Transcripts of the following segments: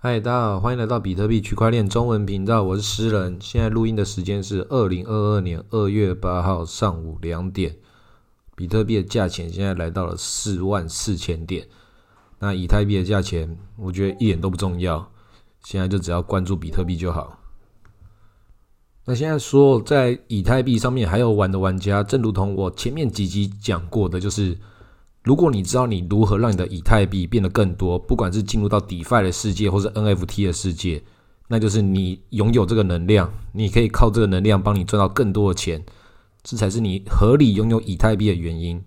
嗨，大家好，欢迎来到比特币区块链中文频道，我是诗人。现在录音的时间是二零二二年二月八号上午两点，比特币的价钱现在来到了四万四千点。那以太币的价钱，我觉得一点都不重要，现在就只要关注比特币就好。那现在说，在以太币上面还有玩的玩家，正如同我前面几集讲过的，就是。如果你知道你如何让你的以太币变得更多，不管是进入到 DeFi 的世界，或是 NFT 的世界，那就是你拥有这个能量，你可以靠这个能量帮你赚到更多的钱，这才是你合理拥有以太币的原因。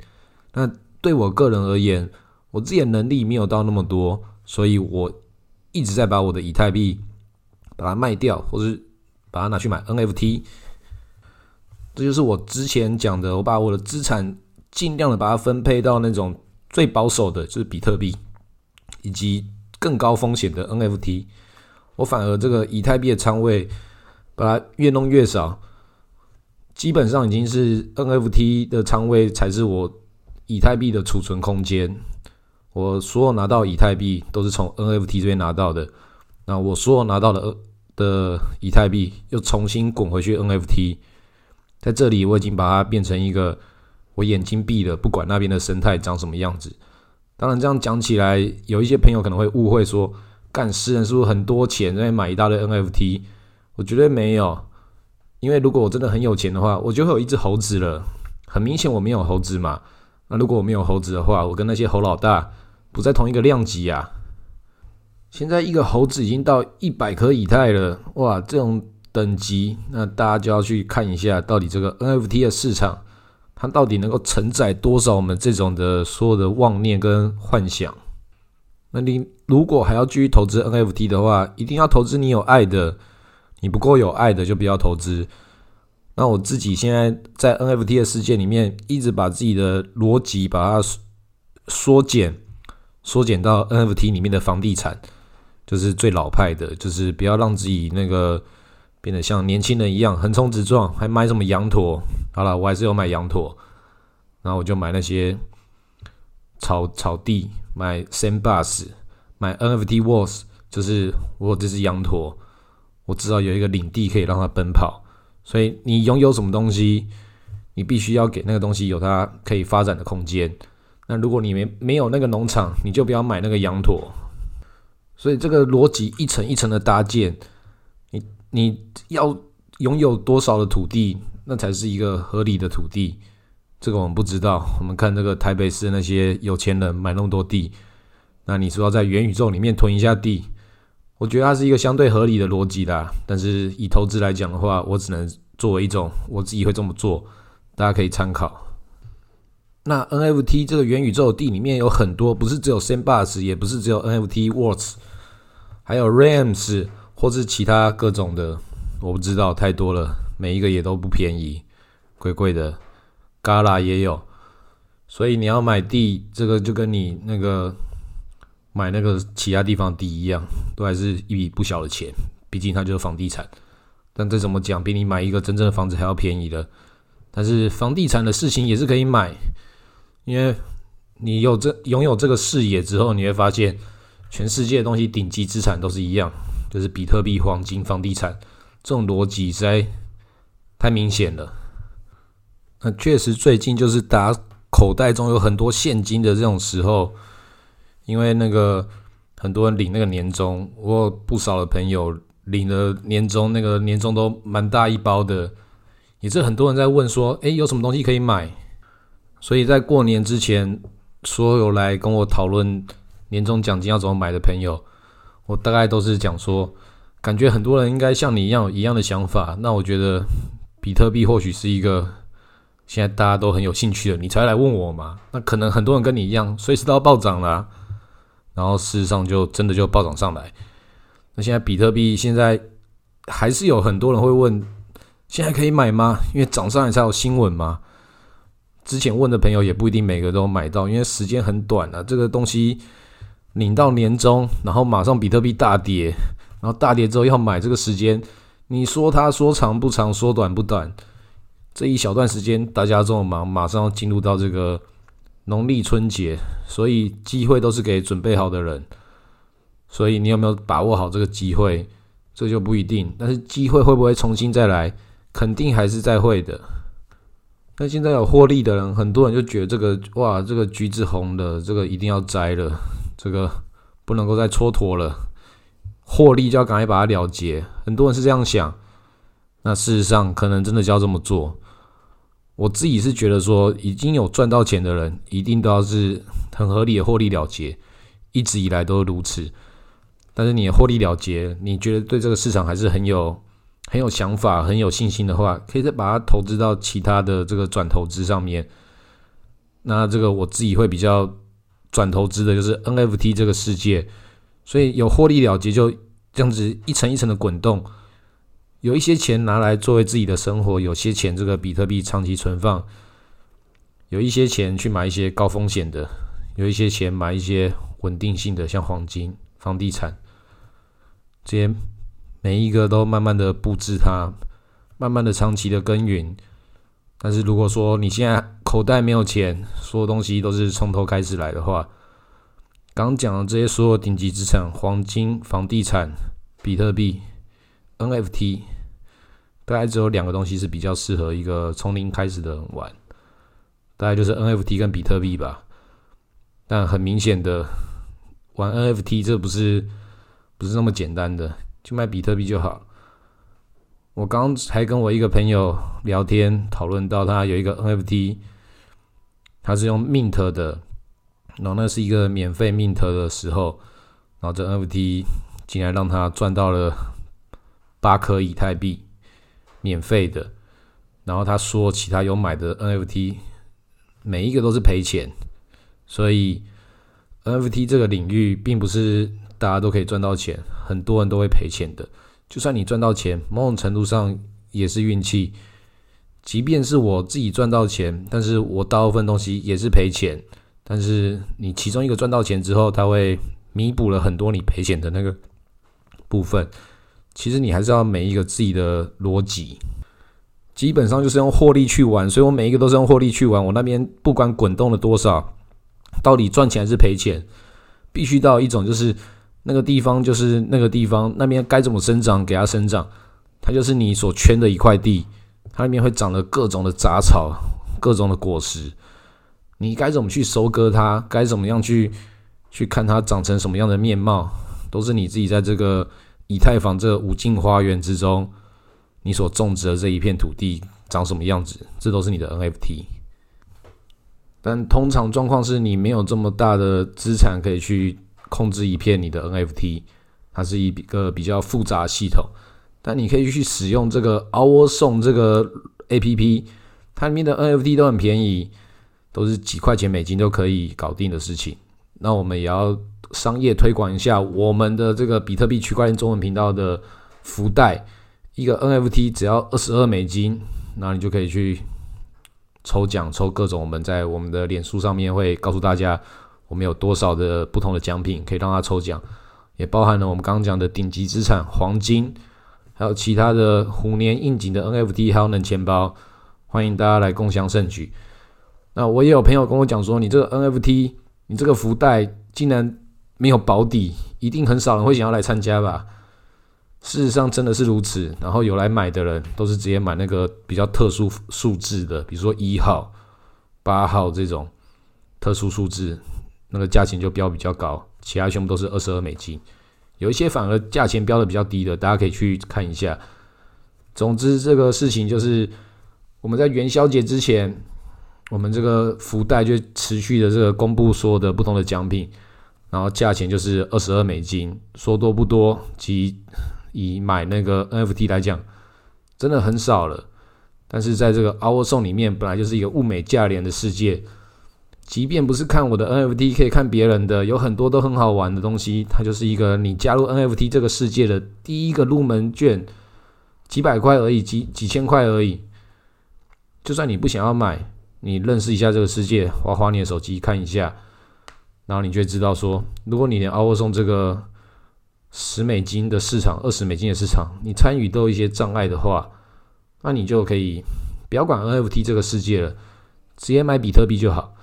那对我个人而言，我自己的能力没有到那么多，所以我一直在把我的以太币把它卖掉，或是把它拿去买 NFT。这就是我之前讲的，我把我的资产。尽量的把它分配到那种最保守的，就是比特币，以及更高风险的 NFT。我反而这个以太币的仓位，把它越弄越少，基本上已经是 NFT 的仓位才是我以太币的储存空间。我所有拿到以太币都是从 NFT 这边拿到的，那我所有拿到的的以太币又重新滚回去 NFT，在这里我已经把它变成一个。我眼睛闭了，不管那边的生态长什么样子。当然，这样讲起来，有一些朋友可能会误会说，干私人是不是很多钱在买一大堆 NFT？我绝对没有，因为如果我真的很有钱的话，我就会有一只猴子了。很明显我没有猴子嘛。那如果我没有猴子的话，我跟那些猴老大不在同一个量级啊。现在一个猴子已经到一百颗以太了，哇，这种等级，那大家就要去看一下，到底这个 NFT 的市场。它到底能够承载多少我们这种的所有的妄念跟幻想？那你如果还要继续投资 NFT 的话，一定要投资你有爱的。你不够有爱的就不要投资。那我自己现在在 NFT 的世界里面，一直把自己的逻辑把它缩减，缩减到 NFT 里面的房地产，就是最老派的，就是不要让自己那个。变得像年轻人一样横冲直撞，还买什么羊驼？好了，我还是有买羊驼，然后我就买那些草草地，买 Sandbus，买 NFT Walls，就是我这只羊驼，我知道有一个领地可以让它奔跑。所以你拥有什么东西，你必须要给那个东西有它可以发展的空间。那如果你没没有那个农场，你就不要买那个羊驼。所以这个逻辑一层一层的搭建。你要拥有多少的土地，那才是一个合理的土地。这个我们不知道。我们看这个台北市那些有钱人买那么多地，那你说要在元宇宙里面囤一下地，我觉得它是一个相对合理的逻辑啦。但是以投资来讲的话，我只能作为一种我自己会这么做，大家可以参考。那 NFT 这个元宇宙的地里面有很多，不是只有 Sandbox，也不是只有 NFT Worlds，还有 Rams。或是其他各种的，我不知道太多了，每一个也都不便宜，贵贵的。旮旯也有，所以你要买地，这个就跟你那个买那个其他地方地一样，都还是一笔不小的钱。毕竟它就是房地产，但这怎么讲，比你买一个真正的房子还要便宜的。但是房地产的事情也是可以买，因为你有这拥有这个视野之后，你会发现全世界的东西顶级资产都是一样。就是比特币、黄金、房地产这种逻辑实在太明显了。那确实，最近就是大家口袋中有很多现金的这种时候，因为那个很多人领那个年终，我有不少的朋友领了年终，那个年终都蛮大一包的，也是很多人在问说：“诶，有什么东西可以买？”所以在过年之前，所有来跟我讨论年终奖金要怎么买的朋友。我大概都是讲说，感觉很多人应该像你一样一样的想法。那我觉得比特币或许是一个现在大家都很有兴趣的，你才来问我嘛。那可能很多人跟你一样，随时都要暴涨啦。然后事实上就真的就暴涨上来。那现在比特币现在还是有很多人会问，现在可以买吗？因为涨上来才有新闻嘛。之前问的朋友也不一定每个都买到，因为时间很短啊，这个东西。领到年终，然后马上比特币大跌，然后大跌之后要买，这个时间你说它说长不长，说短不短，这一小段时间大家这么忙，马上要进入到这个农历春节，所以机会都是给准备好的人。所以你有没有把握好这个机会，这就不一定。但是机会会不会重新再来，肯定还是在会的。那现在有获利的人，很多人就觉得这个哇，这个橘子红的，这个一定要摘了，这个不能够再蹉跎了，获利就要赶快把它了结。很多人是这样想，那事实上可能真的就要这么做。我自己是觉得说，已经有赚到钱的人，一定都要是很合理的获利了结，一直以来都是如此。但是你的获利了结，你觉得对这个市场还是很有很有想法、很有信心的话，可以再把它投资到其他的这个转投资上面。那这个我自己会比较转投资的就是 NFT 这个世界，所以有获利了结，就这样子一层一层的滚动。有一些钱拿来作为自己的生活，有些钱这个比特币长期存放，有一些钱去买一些高风险的，有一些钱买一些稳定性的，像黄金、房地产，这些每一个都慢慢的布置它，慢慢的长期的耕耘。但是如果说你现在口袋没有钱，所有东西都是从头开始来的话，刚讲的这些所有顶级资产，黄金、房地产、比特币。NFT 大概只有两个东西是比较适合一个从零开始的人玩，大概就是 NFT 跟比特币吧。但很明显的，玩 NFT 这不是不是那么简单的，就卖比特币就好。我刚还跟我一个朋友聊天讨论到，他有一个 NFT，他是用 Mint 的，然后那是一个免费 Mint 的时候，然后这 NFT 竟然让他赚到了。八颗以太币，免费的。然后他说，其他有买的 NFT，每一个都是赔钱。所以 NFT 这个领域，并不是大家都可以赚到钱，很多人都会赔钱的。就算你赚到钱，某种程度上也是运气。即便是我自己赚到钱，但是我大部分东西也是赔钱。但是你其中一个赚到钱之后，它会弥补了很多你赔钱的那个部分。其实你还是要每一个自己的逻辑，基本上就是用获利去玩，所以我每一个都是用获利去玩。我那边不管滚动了多少，到底赚钱还是赔钱，必须到一种就是那个地方就是那个地方那边该怎么生长给它生长，它就是你所圈的一块地，它那边会长了各种的杂草、各种的果实，你该怎么去收割它，该怎么样去去看它长成什么样的面貌，都是你自己在这个。以太坊这五进花园之中，你所种植的这一片土地长什么样子？这都是你的 NFT。但通常状况是你没有这么大的资产可以去控制一片你的 NFT，它是一个比较复杂系统。但你可以去使用这个 Our Song 这个 APP，它里面的 NFT 都很便宜，都是几块钱美金都可以搞定的事情。那我们也要。商业推广一下我们的这个比特币区块链中文频道的福袋，一个 NFT 只要二十二美金，那你就可以去抽奖，抽各种我们在我们的脸书上面会告诉大家我们有多少的不同的奖品可以让他抽奖，也包含了我们刚刚讲的顶级资产黄金，还有其他的虎年应景的 NFT，还有冷钱包，欢迎大家来共享盛举。那我也有朋友跟我讲说，你这个 NFT，你这个福袋竟然。没有保底，一定很少人会想要来参加吧？事实上真的是如此。然后有来买的人，都是直接买那个比较特殊数字的，比如说一号、八号这种特殊数字，那个价钱就标比较高。其他全部都是二十二美金，有一些反而价钱标的比较低的，大家可以去看一下。总之，这个事情就是我们在元宵节之前，我们这个福袋就持续的这个公布所有的不同的奖品。然后价钱就是二十二美金，说多不多，即以买那个 NFT 来讲，真的很少了。但是在这个 Our Song 里面，本来就是一个物美价廉的世界，即便不是看我的 NFT，可以看别人的，有很多都很好玩的东西。它就是一个你加入 NFT 这个世界的第一个入门券，几百块而已，几几千块而已。就算你不想要买，你认识一下这个世界，划划你的手机看一下。然后你就会知道说，如果你连 o 沃送这个十美金的市场、二十美金的市场，你参与都有一些障碍的话，那你就可以不要管 NFT 这个世界了，直接买比特币就好。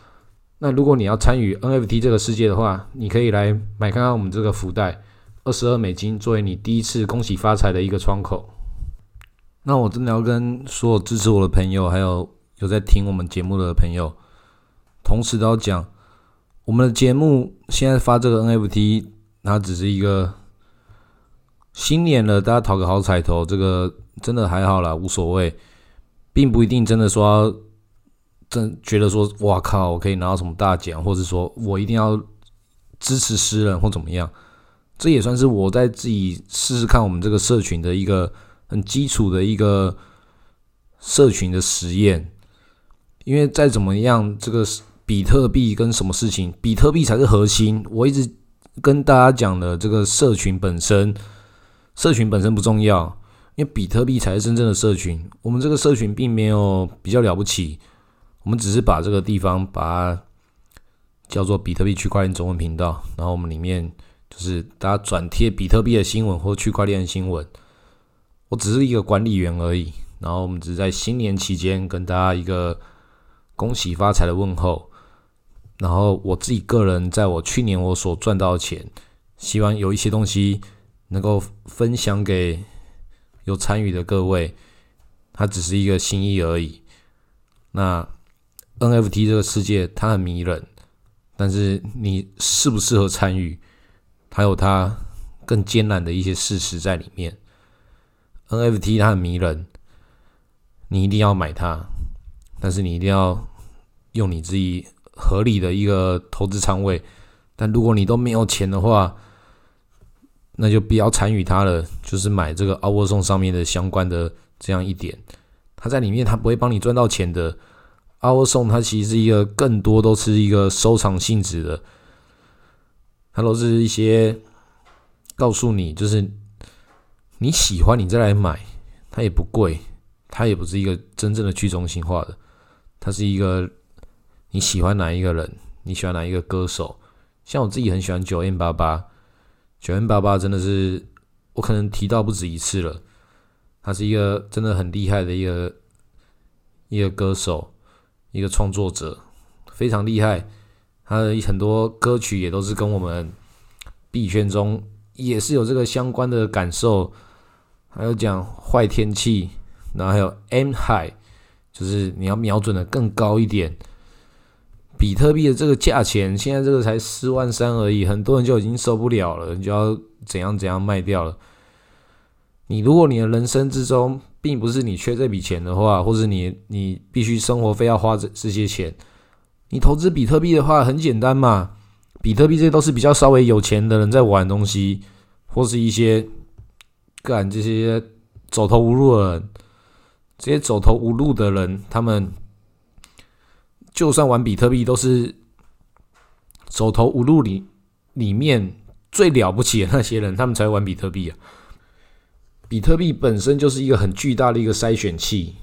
那如果你要参与 NFT 这个世界的话，你可以来买看看我们这个福袋，二十二美金作为你第一次恭喜发财的一个窗口。那我真的要跟所有支持我的朋友，还有有在听我们节目的朋友，同时都要讲，我们的节目现在发这个 NFT，它只是一个新年了，大家讨个好彩头，这个真的还好啦，无所谓，并不一定真的说真觉得说，哇靠，我可以拿到什么大奖，或者说我一定要支持诗人或怎么样，这也算是我在自己试试看我们这个社群的一个。很基础的一个社群的实验，因为再怎么样，这个比特币跟什么事情，比特币才是核心。我一直跟大家讲的，这个社群本身，社群本身不重要，因为比特币才是真正的社群。我们这个社群并没有比较了不起，我们只是把这个地方把它叫做比特币区块链中文频道，然后我们里面就是大家转贴比特币的新闻或区块链的新闻。我只是一个管理员而已，然后我们只是在新年期间跟大家一个恭喜发财的问候，然后我自己个人在我去年我所赚到的钱，希望有一些东西能够分享给有参与的各位，它只是一个心意而已。那 NFT 这个世界它很迷人，但是你适不适合参与，还有它更艰难的一些事实在里面。NFT 它很迷人，你一定要买它，但是你一定要用你自己合理的一个投资仓位。但如果你都没有钱的话，那就不要参与它了。就是买这个 Our Song 上面的相关的这样一点，它在里面它不会帮你赚到钱的。Our Song 它其实是一个更多都是一个收藏性质的，它都是一些告诉你就是。你喜欢你再来买，它也不贵，它也不是一个真正的去中心化的，它是一个你喜欢哪一个人，你喜欢哪一个歌手，像我自己很喜欢九 N 八八，九 N 八八真的是我可能提到不止一次了，他是一个真的很厉害的一个一个歌手，一个创作者，非常厉害，他的很多歌曲也都是跟我们币圈中也是有这个相关的感受。还有讲坏天气，然后还有 M high，就是你要瞄准的更高一点。比特币的这个价钱，现在这个才四万三而已，很多人就已经受不了了，你就要怎样怎样卖掉了。你如果你的人生之中并不是你缺这笔钱的话，或者你你必须生活费要花这这些钱，你投资比特币的话很简单嘛。比特币这些都是比较稍微有钱的人在玩东西，或是一些。干这些走投无路的人，这些走投无路的人，他们就算玩比特币，都是走投无路里里面最了不起的那些人，他们才玩比特币啊。比特币本身就是一个很巨大的一个筛选器，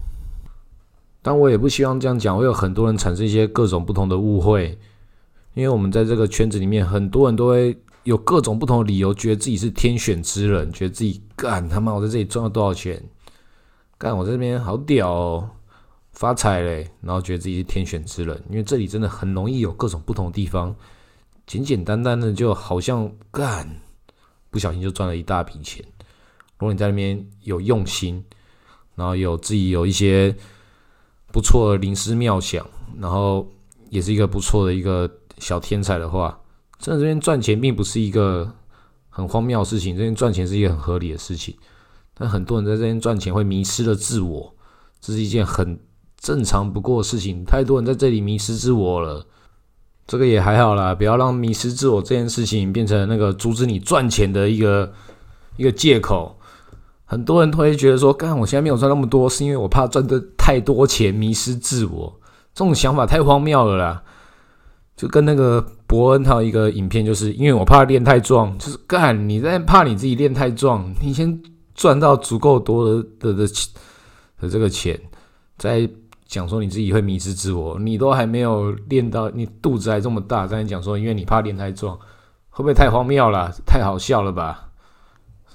但我也不希望这样讲，会有很多人产生一些各种不同的误会，因为我们在这个圈子里面，很多人都会。有各种不同的理由，觉得自己是天选之人，觉得自己干他妈我在这里赚了多少钱，干我这边好屌哦，发财嘞，然后觉得自己是天选之人，因为这里真的很容易有各种不同的地方，简简单单的就好像干，不小心就赚了一大笔钱。如果你在那边有用心，然后有自己有一些不错的灵思妙想，然后也是一个不错的一个小天才的话。真的这边赚钱并不是一个很荒谬的事情，这边赚钱是一个很合理的事情。但很多人在这边赚钱会迷失了自我，这是一件很正常不过的事情。太多人在这里迷失自我了，这个也还好啦，不要让迷失自我这件事情变成那个阻止你赚钱的一个一个借口。很多人都会觉得说，干我现在没有赚那么多，是因为我怕赚的太多钱迷失自我。这种想法太荒谬了啦，就跟那个。伯恩他有一个影片，就是因为我怕练太壮，就是干你在怕你自己练太壮，你先赚到足够多的的的的这个钱，再讲说你自己会迷失自我，你都还没有练到，你肚子还这么大，再讲说因为你怕练太壮，会不会太荒谬了？太好笑了吧？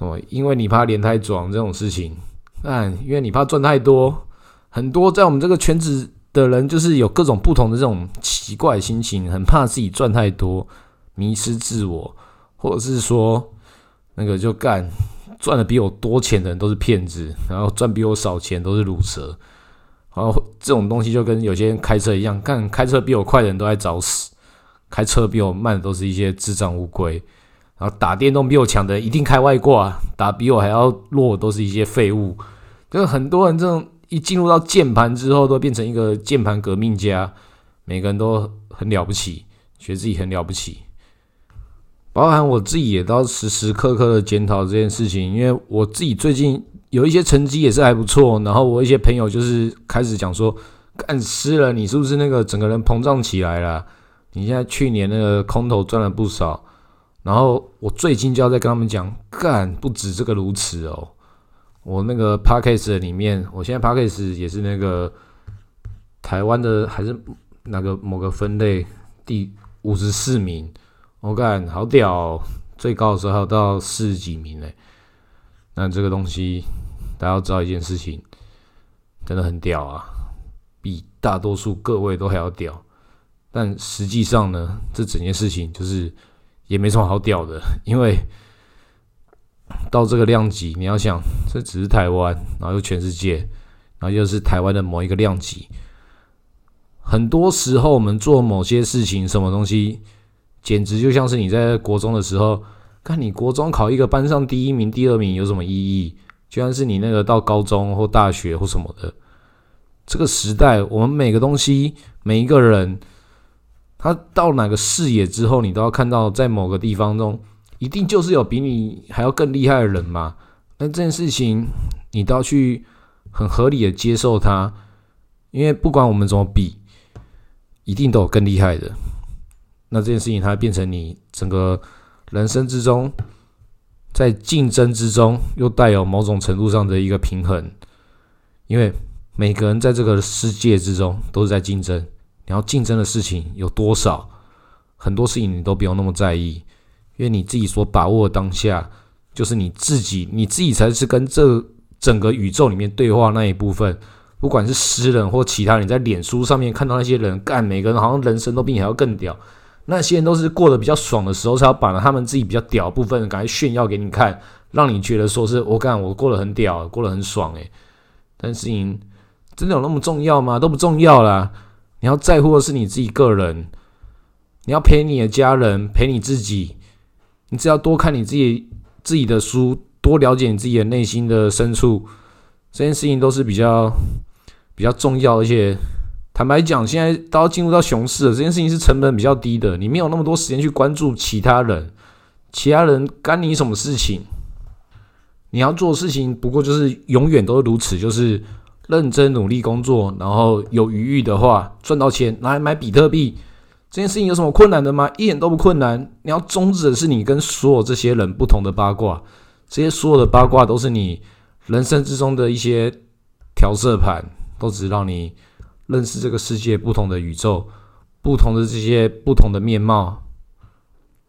什么？因为你怕练太壮这种事情，但，因为你怕赚太多，很多在我们这个圈子。的人就是有各种不同的这种奇怪心情，很怕自己赚太多，迷失自我，或者是说，那个就干赚的比我多钱的人都是骗子，然后赚比我少钱都是卤蛇。然后这种东西就跟有些人开车一样，干开车比我快的人都在找死，开车比我慢的都是一些智障乌龟。然后打电动比我强的一定开外挂，打比我还要弱都是一些废物。就是很多人这种一进入到键盘之后，都变成一个键盘革命家，每个人都很了不起，觉得自己很了不起。包含我自己也都时时刻刻的检讨这件事情，因为我自己最近有一些成绩也是还不错，然后我一些朋友就是开始讲说，干湿了，你是不是那个整个人膨胀起来了？你现在去年那个空头赚了不少，然后我最近就要再跟他们讲，干不止这个如此哦，我那个 p a c k a g e 里面，我现在 p a c k a g e 也是那个台湾的还是那个某个分类第五十四名。我看好屌，哦最高的时候还有到四十几名嘞。那这个东西，大家要知道一件事情，真的很屌啊，比大多数各位都还要屌。但实际上呢，这整件事情就是也没什么好屌的，因为到这个量级，你要想，这只是台湾，然后又全世界，然后又是台湾的某一个量级。很多时候，我们做某些事情，什么东西？简直就像是你在国中的时候，看你国中考一个班上第一名、第二名有什么意义？就像是你那个到高中或大学或什么的，这个时代，我们每个东西、每一个人，他到哪个视野之后，你都要看到，在某个地方中，一定就是有比你还要更厉害的人嘛。那这件事情，你都要去很合理的接受它，因为不管我们怎么比，一定都有更厉害的。那这件事情，它变成你整个人生之中，在竞争之中，又带有某种程度上的一个平衡。因为每个人在这个世界之中都是在竞争，你要竞争的事情有多少，很多事情你都不用那么在意，因为你自己所把握的当下，就是你自己，你自己才是跟这整个宇宙里面对话那一部分。不管是诗人或其他人，在脸书上面看到那些人干，每个人好像人生都比你还要更屌。那些人都是过得比较爽的时候，才要把他们自己比较屌部分赶快炫耀给你看，让你觉得说是我干我过得很屌，过得很爽诶。但事情真的有那么重要吗？都不重要啦。你要在乎的是你自己个人，你要陪你的家人，陪你自己。你只要多看你自己自己的书，多了解你自己的内心的深处，这件事情都是比较比较重要，而且。坦白讲，现在都要进入到熊市了，这件事情是成本比较低的，你没有那么多时间去关注其他人，其他人干你什么事情？你要做的事情不过就是永远都是如此，就是认真努力工作，然后有余裕的话赚到钱拿来买比特币。这件事情有什么困难的吗？一点都不困难。你要终止的是你跟所有这些人不同的八卦，这些所有的八卦都是你人生之中的一些调色盘，都只让你。认识这个世界不同的宇宙，不同的这些不同的面貌，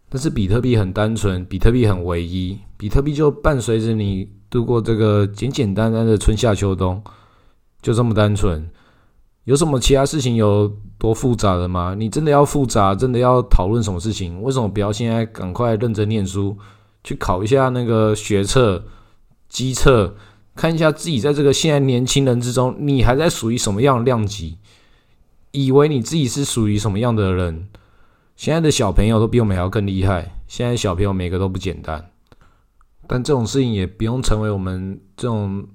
但是比特币很单纯，比特币很唯一，比特币就伴随着你度过这个简简单单的春夏秋冬，就这么单纯。有什么其他事情有多复杂的吗？你真的要复杂，真的要讨论什么事情？为什么不要现在赶快认真念书，去考一下那个学测、机测？看一下自己在这个现在年轻人之中，你还在属于什么样的量级？以为你自己是属于什么样的人？现在的小朋友都比我们还要更厉害。现在小朋友每个都不简单，但这种事情也不用成为我们这种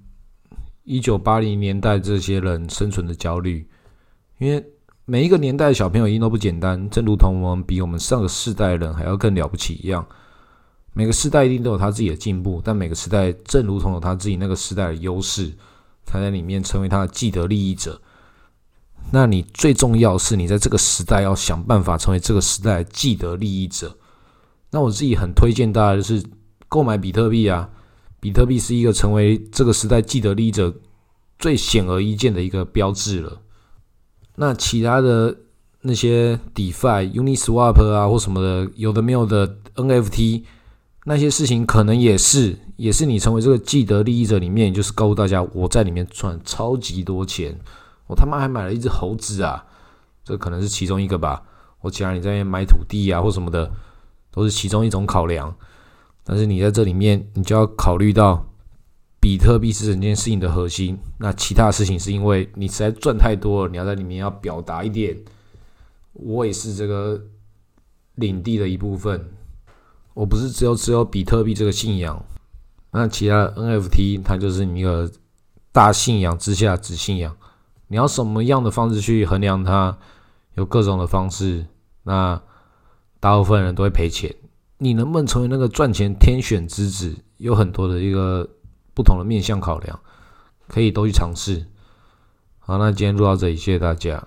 一九八零年代这些人生存的焦虑，因为每一个年代的小朋友一定都不简单，正如同我们比我们上个世代的人还要更了不起一样。每个时代一定都有他自己的进步，但每个时代正如同有他自己那个时代的优势，他在里面成为他的既得利益者。那你最重要是你在这个时代要想办法成为这个时代的既得利益者。那我自己很推荐大家就是购买比特币啊，比特币是一个成为这个时代既得利益者最显而易见的一个标志了。那其他的那些 DeFi、Uniswap 啊或什么的，有的没有的 NFT。那些事情可能也是，也是你成为这个既得利益者里面，就是告诉大家我在里面赚超级多钱，我他妈还买了一只猴子啊，这可能是其中一个吧。我其他你在买土地啊或什么的，都是其中一种考量。但是你在这里面，你就要考虑到比特币是整件事情的核心。那其他事情是因为你实在赚太多了，你要在里面要表达一点，我也是这个领地的一部分。我不是只有只有比特币这个信仰，那其他 NFT 它就是你一个大信仰之下子信仰。你要什么样的方式去衡量它？有各种的方式，那大部分人都会赔钱。你能不能成为那个赚钱天选之子？有很多的一个不同的面向考量，可以都去尝试。好，那今天录到这里，谢谢大家。